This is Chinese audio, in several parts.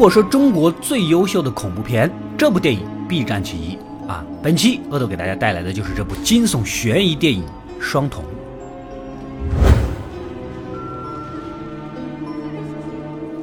如果说中国最优秀的恐怖片，这部电影必占其一啊！本期恶头给大家带来的就是这部惊悚悬疑电影《双瞳》。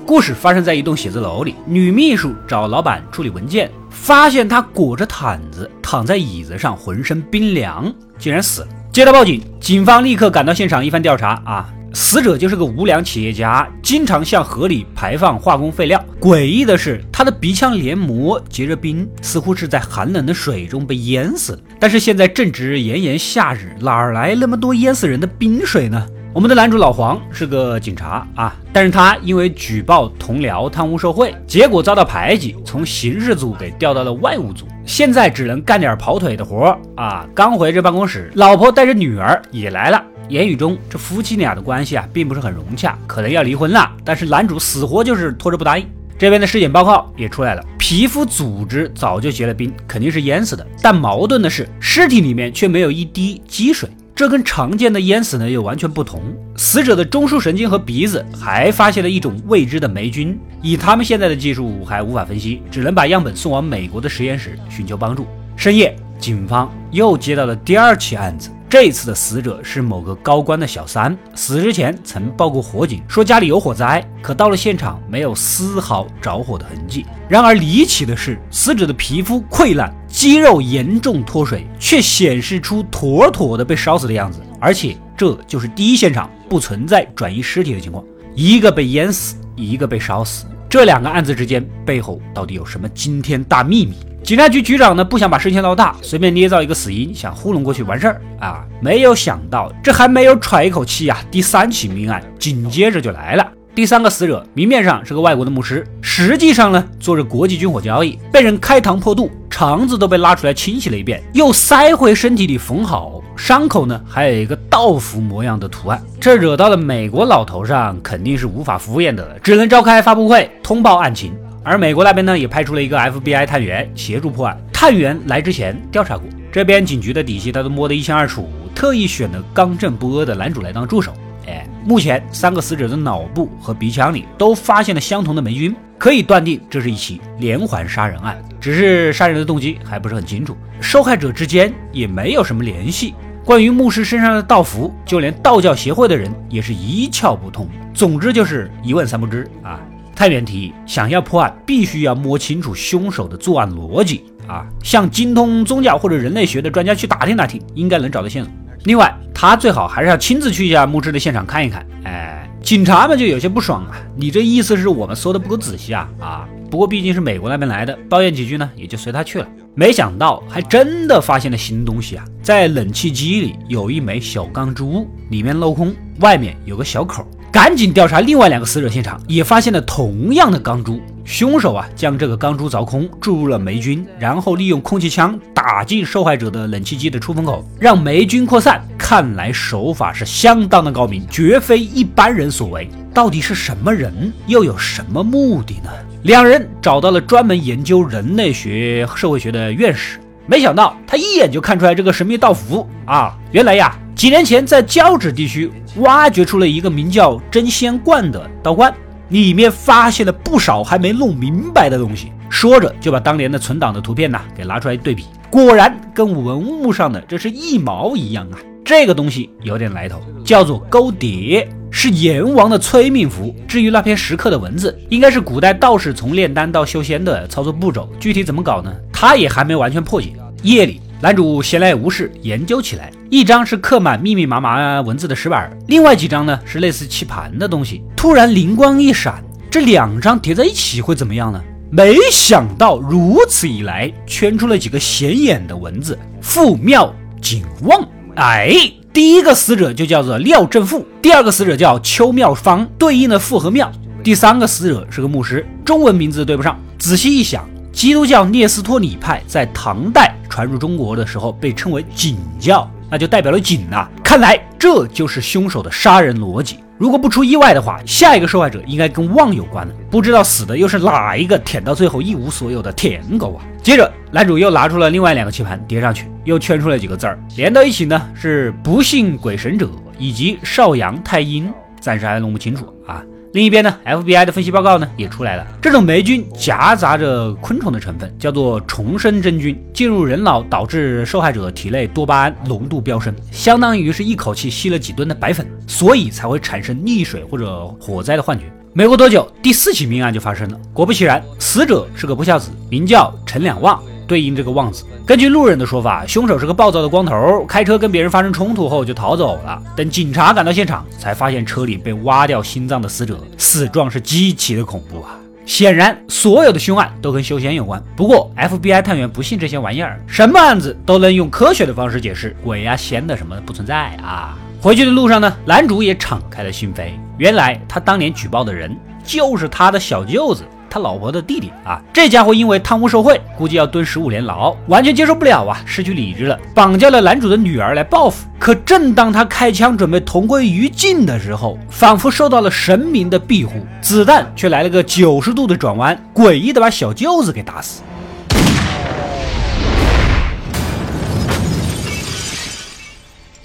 故事发生在一栋写字楼里，女秘书找老板处理文件，发现他裹着毯子躺在椅子上，浑身冰凉，竟然死了。接到报警，警方立刻赶到现场，一番调查啊。死者就是个无良企业家，经常向河里排放化工废料。诡异的是，他的鼻腔黏膜结着冰，似乎是在寒冷的水中被淹死。但是现在正值炎炎夏日，哪来那么多淹死人的冰水呢？我们的男主老黄是个警察啊，但是他因为举报同僚贪污受贿，结果遭到排挤，从刑事组给调到了外务组，现在只能干点跑腿的活啊。刚回这办公室，老婆带着女儿也来了。言语中，这夫妻俩的关系啊，并不是很融洽，可能要离婚了。但是男主死活就是拖着不答应。这边的尸检报告也出来了，皮肤组织早就结了冰，肯定是淹死的。但矛盾的是，尸体里面却没有一滴积水，这跟常见的淹死呢又完全不同。死者的中枢神经和鼻子还发现了一种未知的霉菌，以他们现在的技术还无法分析，只能把样本送往美国的实验室寻求帮助。深夜，警方又接到了第二起案子。这次的死者是某个高官的小三，死之前曾报过火警，说家里有火灾，可到了现场没有丝毫着火的痕迹。然而离奇的是，死者的皮肤溃烂，肌肉严重脱水，却显示出妥妥的被烧死的样子。而且这就是第一现场，不存在转移尸体的情况，一个被淹死，一个被烧死。这两个案子之间背后到底有什么惊天大秘密？警察局局长呢不想把事情闹大，随便捏造一个死因，想糊弄过去完事儿啊！没有想到这还没有喘一口气呀，第三起命案紧接着就来了。第三个死者明面上是个外国的牧师，实际上呢做着国际军火交易，被人开膛破肚，肠子都被拉出来清洗了一遍，又塞回身体里缝好，伤口呢还有一个道符模样的图案。这惹到了美国老头上，肯定是无法敷衍的，只能召开发布会通报案情。而美国那边呢，也派出了一个 FBI 探员协助破案。探员来之前调查过，这边警局的底细他都摸得一清二楚，特意选了刚正不阿的男主来当助手。哎，目前三个死者的脑部和鼻腔里都发现了相同的霉菌，可以断定这是一起连环杀人案。只是杀人的动机还不是很清楚，受害者之间也没有什么联系。关于牧师身上的道符，就连道教协会的人也是一窍不通。总之就是一问三不知啊。太原提议，想要破案，必须要摸清楚凶手的作案逻辑啊，向精通宗教或者人类学的专家去打听打听，应该能找到线索。另外，他最好还是要亲自去一下墓志的现场看一看。哎，警察们就有些不爽啊，你这意思是我们搜的不够仔细啊？啊，不过毕竟是美国那边来的，抱怨几句呢，也就随他去了。没想到还真的发现了新东西啊，在冷气机里有一枚小钢珠，里面镂空，外面有个小口。赶紧调查另外两个死者现场，也发现了同样的钢珠。凶手啊，将这个钢珠凿空，注入了霉菌，然后利用空气枪打进受害者的冷气机的出风口，让霉菌扩散。看来手法是相当的高明，绝非一般人所为。到底是什么人，又有什么目的呢？两人找到了专门研究人类学、社会学的院士，没想到他一眼就看出来这个神秘道符啊，原来呀。几年前，在交趾地区挖掘出了一个名叫真仙观的道观，里面发现了不少还没弄明白的东西。说着，就把当年的存档的图片呢给拿出来对比，果然跟文物上的这是一毛一样啊！这个东西有点来头，叫做勾碟，是阎王的催命符。至于那篇石刻的文字，应该是古代道士从炼丹到修仙的操作步骤，具体怎么搞呢？他也还没完全破解。夜里。男主闲来无事研究起来，一张是刻满密密麻麻文字的石板，另外几张呢是类似棋盘的东西。突然灵光一闪，这两张叠在一起会怎么样呢？没想到如此一来，圈出了几个显眼的文字：富庙景旺。哎，第一个死者就叫做廖正富，第二个死者叫邱妙芳，对应的富和庙。第三个死者是个牧师，中文名字对不上。仔细一想。基督教聂斯托里派在唐代传入中国的时候被称为景教，那就代表了景啊。看来这就是凶手的杀人逻辑。如果不出意外的话，下一个受害者应该跟旺有关了。不知道死的又是哪一个舔到最后一无所有的舔狗啊？接着，男主又拿出了另外两个棋盘叠上去，又圈出了几个字儿，连到一起呢是不信鬼神者以及少阳太阴，暂时还弄不清楚啊。另一边呢，FBI 的分析报告呢也出来了，这种霉菌夹杂着昆虫的成分，叫做重生真菌，进入人脑导致受害者体内多巴胺浓度飙升，相当于是一口气吸了几吨的白粉，所以才会产生溺水或者火灾的幻觉。没过多久，第四起命案就发生了，果不其然，死者是个不孝子，名叫陈两旺。对应这个旺字。根据路人的说法，凶手是个暴躁的光头，开车跟别人发生冲突后就逃走了。等警察赶到现场，才发现车里被挖掉心脏的死者，死状是极其的恐怖啊！显然，所有的凶案都跟修仙有关。不过，FBI 探员不信这些玩意儿，什么案子都能用科学的方式解释，鬼呀、仙的什么不存在啊！回去的路上呢，男主也敞开了心扉，原来他当年举报的人就是他的小舅子。他老婆的弟弟啊，这家伙因为贪污受贿，估计要蹲十五年牢，完全接受不了啊，失去理智了，绑架了男主的女儿来报复。可正当他开枪准备同归于尽的时候，仿佛受到了神明的庇护，子弹却来了个九十度的转弯，诡异的把小舅子给打死。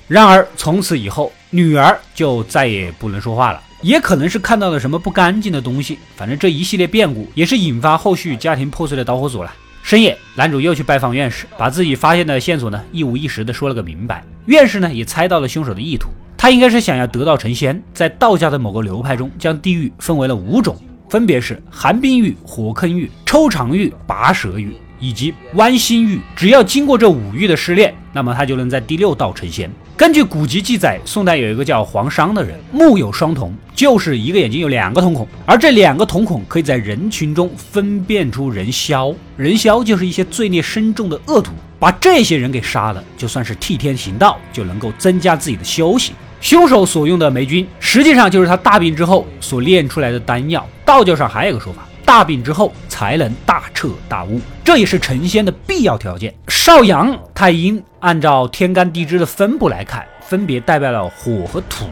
然而从此以后，女儿就再也不能说话了。也可能是看到了什么不干净的东西，反正这一系列变故也是引发后续家庭破碎的导火索了。深夜，男主又去拜访院士，把自己发现的线索呢一五一十的说了个明白。院士呢也猜到了凶手的意图，他应该是想要得道成仙。在道家的某个流派中，将地狱分为了五种，分别是寒冰狱、火坑狱、抽肠狱、拔舌狱以及剜心狱。只要经过这五狱的试炼，那么他就能在第六道成仙。根据古籍记载，宋代有一个叫黄商的人，目有双瞳，就是一个眼睛有两个瞳孔，而这两个瞳孔可以在人群中分辨出人枭，人枭就是一些罪孽深重的恶徒，把这些人给杀了，就算是替天行道，就能够增加自己的修行。凶手所用的霉菌，实际上就是他大病之后所炼出来的丹药。道教上还有个说法。大病之后才能大彻大悟，这也是成仙的必要条件。少阳太阴按照天干地支的分布来看，分别代表了火和土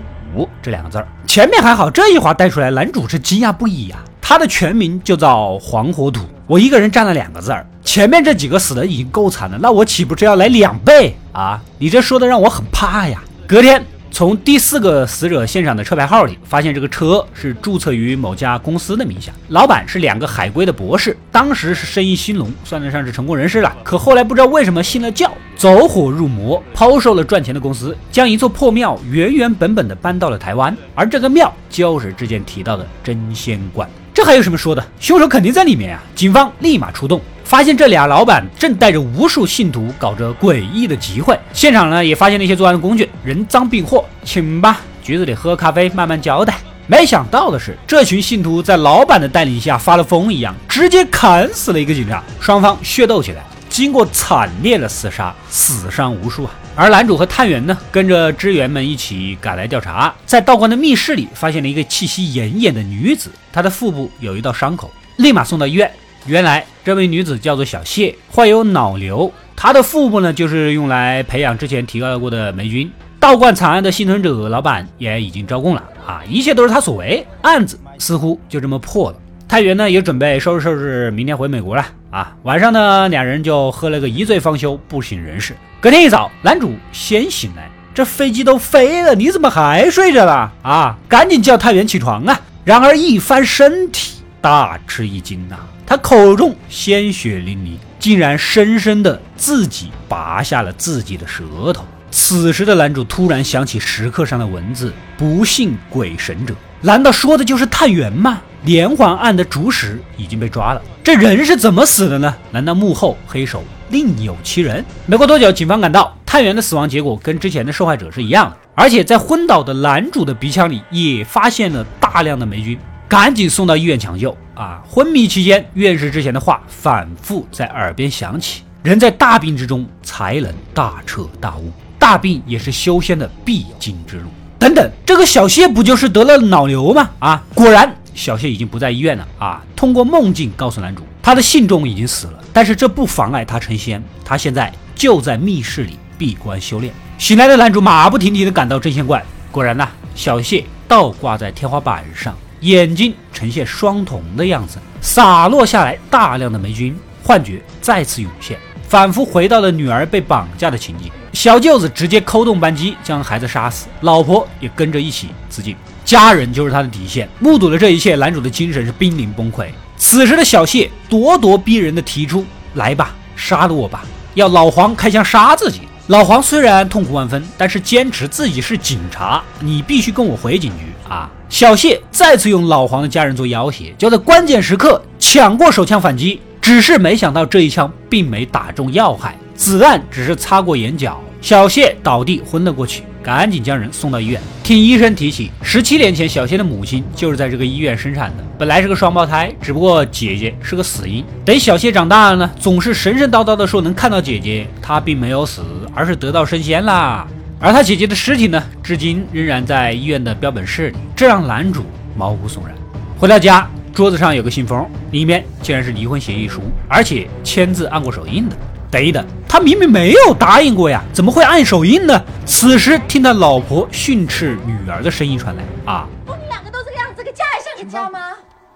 这两个字儿。前面还好，这一划带出来，男主是惊讶不已啊！他的全名就叫黄火土，我一个人占了两个字儿，前面这几个死的已经够惨了，那我岂不是要来两倍啊？你这说的让我很怕呀！隔天。从第四个死者现场的车牌号里发现，这个车是注册于某家公司的名下，老板是两个海归的博士，当时是生意兴隆，算得上是成功人士了。可后来不知道为什么信了教，走火入魔，抛售了赚钱的公司，将一座破庙原原本本的搬到了台湾，而这个庙就是之前提到的真仙观。这还有什么说的？凶手肯定在里面啊！警方立马出动。发现这俩老板正带着无数信徒搞着诡异的集会，现场呢也发现了一些作案的工具，人赃并获，请吧，局子里喝咖啡，慢慢交代。没想到的是，这群信徒在老板的带领下发了疯一样，直接砍死了一个警察，双方血斗起来，经过惨烈的厮杀，死伤无数啊。而男主和探员呢，跟着支援们一起赶来调查，在道观的密室里发现了一个气息奄奄的女子，她的腹部有一道伤口，立马送到医院。原来这位女子叫做小谢，患有脑瘤。她的腹部呢，就是用来培养之前提到过的霉菌。道观惨案的幸存者老板也已经招供了啊，一切都是他所为，案子似乎就这么破了。探员呢也准备收拾收拾，明天回美国了啊。晚上呢，两人就喝了个一醉方休，不省人事。隔天一早，男主先醒来，这飞机都飞了，你怎么还睡着了啊？赶紧叫探员起床啊！然而一翻身体，大吃一惊呐。他口中鲜血淋漓，竟然深深的自己拔下了自己的舌头。此时的男主突然想起石刻上的文字：“不信鬼神者。”难道说的就是探员吗？连环案的主使已经被抓了，这人是怎么死的呢？难道幕后黑手另有其人？没过多久，警方赶到，探员的死亡结果跟之前的受害者是一样的，而且在昏倒的男主的鼻腔里也发现了大量的霉菌。赶紧送到医院抢救啊！昏迷期间，院士之前的话反复在耳边响起：人在大病之中才能大彻大悟，大病也是修仙的必经之路。等等，这个小谢不就是得了脑瘤吗？啊，果然，小谢已经不在医院了啊！通过梦境告诉男主，他的信众已经死了，但是这不妨碍他成仙。他现在就在密室里闭关修炼。醒来的男主马不停蹄地赶到真仙观，果然呐，小谢倒挂在天花板上。眼睛呈现双瞳的样子，洒落下来大量的霉菌，幻觉再次涌现，仿佛回到了女儿被绑架的情景。小舅子直接扣动扳机将孩子杀死，老婆也跟着一起自尽。家人就是他的底线。目睹了这一切，男主的精神是濒临崩溃。此时的小谢咄咄逼人的提出：“来吧，杀了我吧！”要老黄开枪杀自己。老黄虽然痛苦万分，但是坚持自己是警察，你必须跟我回警局啊！小谢再次用老黄的家人做要挟，就在关键时刻抢过手枪反击，只是没想到这一枪并没打中要害，子弹只是擦过眼角，小谢倒地昏了过去。赶紧将人送到医院。听医生提起，十七年前小谢的母亲就是在这个医院生产的，本来是个双胞胎，只不过姐姐是个死婴。等小谢长大了呢，总是神神叨叨的说能看到姐姐，他并没有死，而是得道升仙啦。而他姐姐的尸体呢，至今仍然在医院的标本室里，这让男主毛骨悚然。回到家，桌子上有个信封，里面竟然是离婚协议书，而且签字按过手印的。等等，他明明没有答应过呀，怎么会按手印呢？此时听到老婆训斥女儿的声音传来，啊，不，你两个都这个样子，这个家还像个家吗？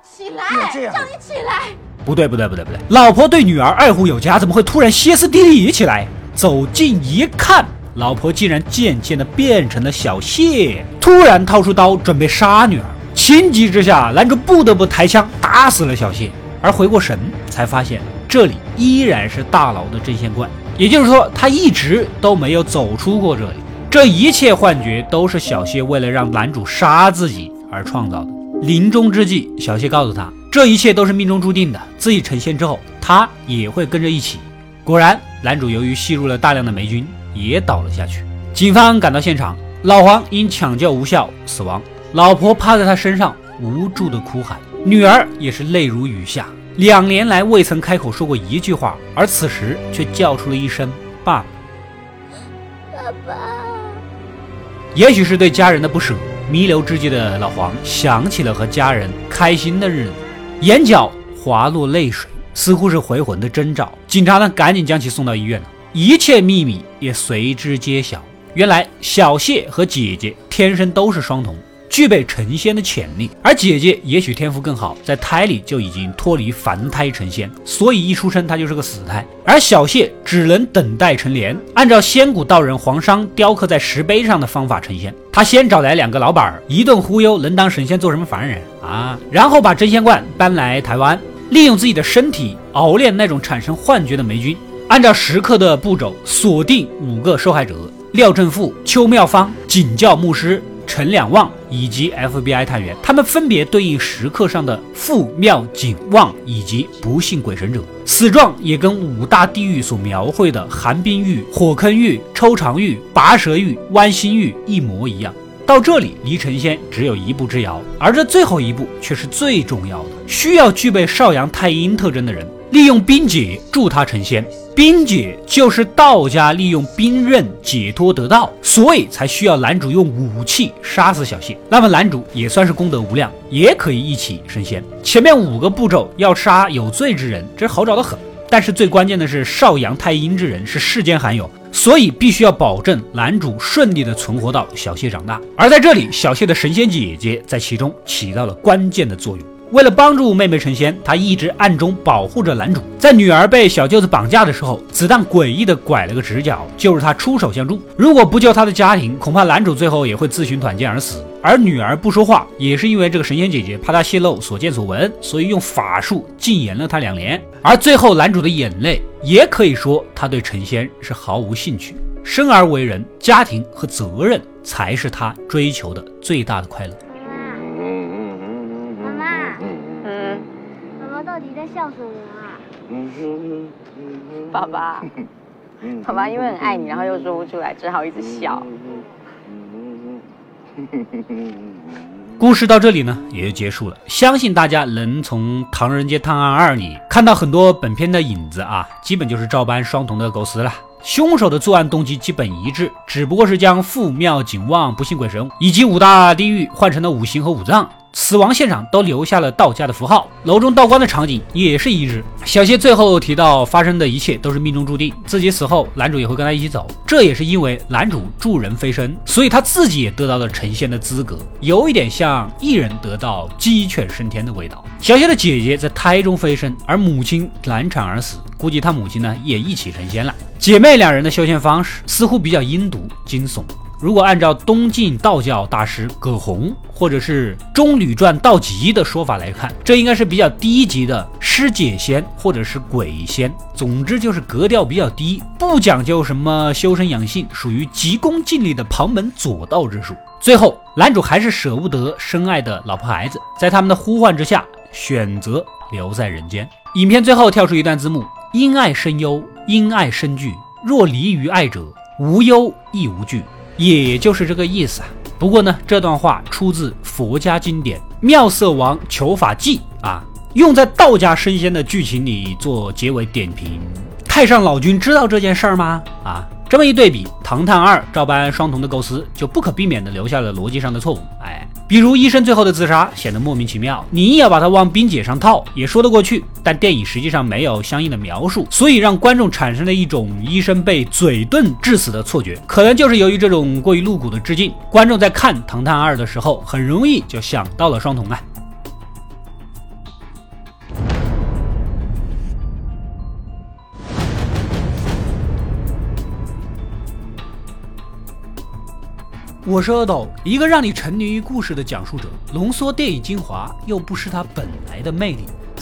起来，叫你起来！不对，不对，不对，不对，老婆对女儿爱护有加，怎么会突然歇斯底里起来？走近一看，老婆竟然渐渐的变成了小谢，突然掏出刀准备杀女儿。情急之下，男主不得不抬枪打死了小谢，而回过神才发现。这里依然是大牢的针线罐，也就是说，他一直都没有走出过这里。这一切幻觉都是小谢为了让男主杀自己而创造的。临终之际，小谢告诉他，这一切都是命中注定的，自己成仙之后，他也会跟着一起。果然，男主由于吸入了大量的霉菌，也倒了下去。警方赶到现场，老黄因抢救无效死亡，老婆趴在他身上无助的哭喊，女儿也是泪如雨下。两年来未曾开口说过一句话，而此时却叫出了一声“爸爸”。爸爸，也许是对家人的不舍，弥留之际的老黄想起了和家人开心的日子，眼角滑落泪水，似乎是回魂的征兆。警察呢，赶紧将其送到医院，一切秘密也随之揭晓。原来小谢和姐姐天生都是双瞳。具备成仙的潜力，而姐姐也许天赋更好，在胎里就已经脱离凡胎成仙，所以一出生她就是个死胎。而小谢只能等待成年，按照仙古道人黄商雕刻在石碑上的方法成仙。他先找来两个老板儿，一顿忽悠，能当神仙做什么凡人啊？然后把真仙罐搬来台湾，利用自己的身体熬炼那种产生幻觉的霉菌，按照时刻的步骤锁定五个受害者：廖正富、邱妙芳、景教牧师。陈两旺以及 FBI 探员，他们分别对应时刻上的富妙景旺以及不幸鬼神者，死状也跟五大地狱所描绘的寒冰狱、火坑狱、抽肠狱、拔舌狱、剜心狱一模一样。到这里离成仙只有一步之遥，而这最后一步却是最重要的，需要具备少阳太阴特征的人，利用冰解助他成仙。冰解就是道家利用冰刃解脱得道，所以才需要男主用武器杀死小谢。那么男主也算是功德无量，也可以一起升仙。前面五个步骤要杀有罪之人，这好找的很。但是最关键的是少阳太阴之人是世间罕有，所以必须要保证男主顺利的存活到小谢长大。而在这里，小谢的神仙姐姐在其中起到了关键的作用。为了帮助妹妹成仙，他一直暗中保护着男主。在女儿被小舅子绑架的时候，子弹诡异的拐了个直角，就是他出手相助。如果不救他的家庭，恐怕男主最后也会自寻短见而死。而女儿不说话，也是因为这个神仙姐姐怕她泄露所见所闻，所以用法术禁言了她两年。而最后男主的眼泪，也可以说他对成仙是毫无兴趣。生而为人，家庭和责任才是他追求的最大的快乐。笑什么啊？爸爸，爸爸因为很爱你，然后又说不出来，只好一直笑。故事到这里呢，也就结束了。相信大家能从《唐人街探案二》里看到很多本片的影子啊，基本就是照搬双瞳的构思了。凶手的作案动机基本一致，只不过是将父庙景旺、不信鬼神以及五大地狱换成了五行和五脏。死亡现场都留下了道家的符号，楼中道观的场景也是一致。小谢最后提到，发生的一切都是命中注定，自己死后男主也会跟他一起走。这也是因为男主助人飞升，所以他自己也得到了成仙的资格，有一点像一人得道鸡犬升天的味道。小谢的姐姐在胎中飞升，而母亲难产而死，估计他母亲呢也一起成仙了。姐妹两人的修仙方式似乎比较阴毒惊悚。如果按照东晋道教大师葛洪或者是《中吕传》道集的说法来看，这应该是比较低级的尸解仙或者是鬼仙。总之就是格调比较低，不讲究什么修身养性，属于急功近利的旁门左道之术。最后，男主还是舍不得深爱的老婆孩子，在他们的呼唤之下，选择留在人间。影片最后跳出一段字幕：“因爱生忧，因爱生惧。若离于爱者，无忧亦无惧。”也就是这个意思啊。不过呢，这段话出自佛家经典《妙色王求法记》啊，用在道家升仙的剧情里做结尾点评。太上老君知道这件事儿吗？啊？这么一对比，《唐探二》照搬双瞳的构思，就不可避免地留下了逻辑上的错误。哎，比如医生最后的自杀显得莫名其妙，你硬要把它往冰姐上套，也说得过去。但电影实际上没有相应的描述，所以让观众产生了一种医生被嘴遁致死的错觉。可能就是由于这种过于露骨的致敬，观众在看《唐探二》的时候，很容易就想到了双瞳啊。我是阿斗，一个让你沉迷于故事的讲述者，浓缩电影精华，又不失它本来的魅力。